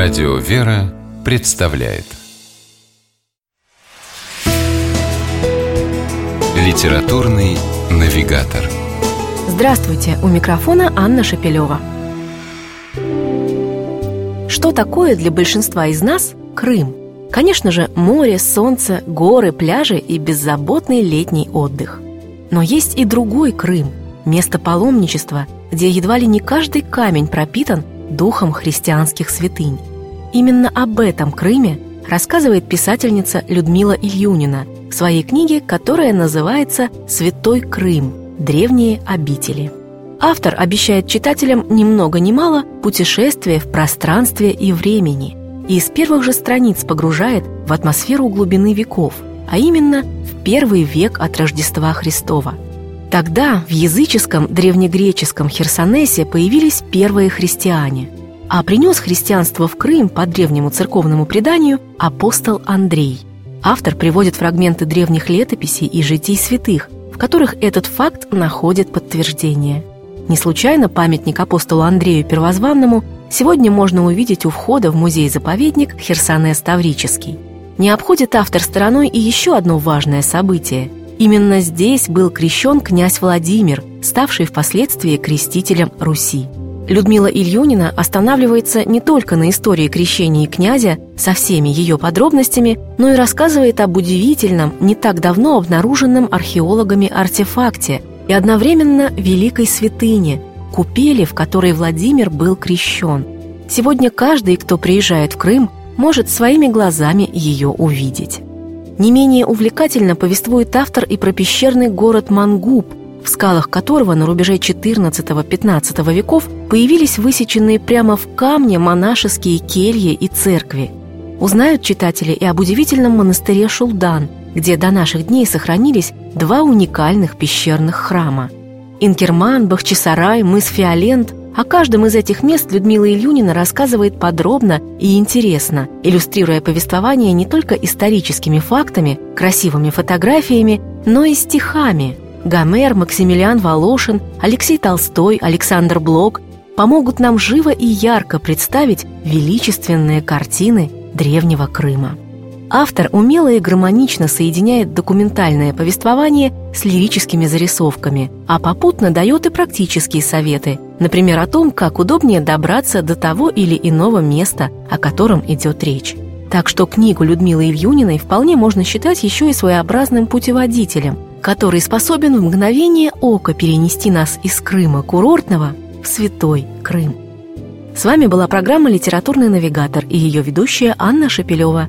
Радио «Вера» представляет Литературный навигатор Здравствуйте! У микрофона Анна Шапилева. Что такое для большинства из нас Крым? Конечно же, море, солнце, горы, пляжи и беззаботный летний отдых. Но есть и другой Крым – место паломничества, где едва ли не каждый камень пропитан духом христианских святынь. Именно об этом Крыме рассказывает писательница Людмила Ильюнина в своей книге, которая называется «Святой Крым. Древние обители». Автор обещает читателям ни много ни мало путешествие в пространстве и времени и из первых же страниц погружает в атмосферу глубины веков, а именно в первый век от Рождества Христова. Тогда в языческом древнегреческом Херсонесе появились первые христиане, а принес христианство в Крым по древнему церковному преданию апостол Андрей. Автор приводит фрагменты древних летописей и житий святых, в которых этот факт находит подтверждение. Не случайно памятник апостолу Андрею Первозванному сегодня можно увидеть у входа в музей-заповедник Херсонес Таврический. Не обходит автор стороной и еще одно важное событие. Именно здесь был крещен князь Владимир, ставший впоследствии крестителем Руси. Людмила Ильюнина останавливается не только на истории крещения князя со всеми ее подробностями, но и рассказывает об удивительном, не так давно обнаруженном археологами артефакте и одновременно великой святыне – купели, в которой Владимир был крещен. Сегодня каждый, кто приезжает в Крым, может своими глазами ее увидеть. Не менее увлекательно повествует автор и про пещерный город Мангуб, в скалах которого на рубеже XIV-XV веков появились высеченные прямо в камне монашеские кельи и церкви. Узнают читатели и об удивительном монастыре Шулдан, где до наших дней сохранились два уникальных пещерных храма. Инкерман, Бахчисарай, мыс Фиолент о каждом из этих мест Людмила Ильюнина рассказывает подробно и интересно, иллюстрируя повествование не только историческими фактами, красивыми фотографиями, но и стихами – Гомер, Максимилиан Волошин, Алексей Толстой, Александр Блок помогут нам живо и ярко представить величественные картины древнего Крыма. Автор умело и гармонично соединяет документальное повествование с лирическими зарисовками, а попутно дает и практические советы, например, о том, как удобнее добраться до того или иного места, о котором идет речь. Так что книгу Людмилы Ильюниной вполне можно считать еще и своеобразным путеводителем, который способен в мгновение ока перенести нас из Крыма курортного в святой Крым. С вами была программа «Литературный навигатор» и ее ведущая Анна Шапилева.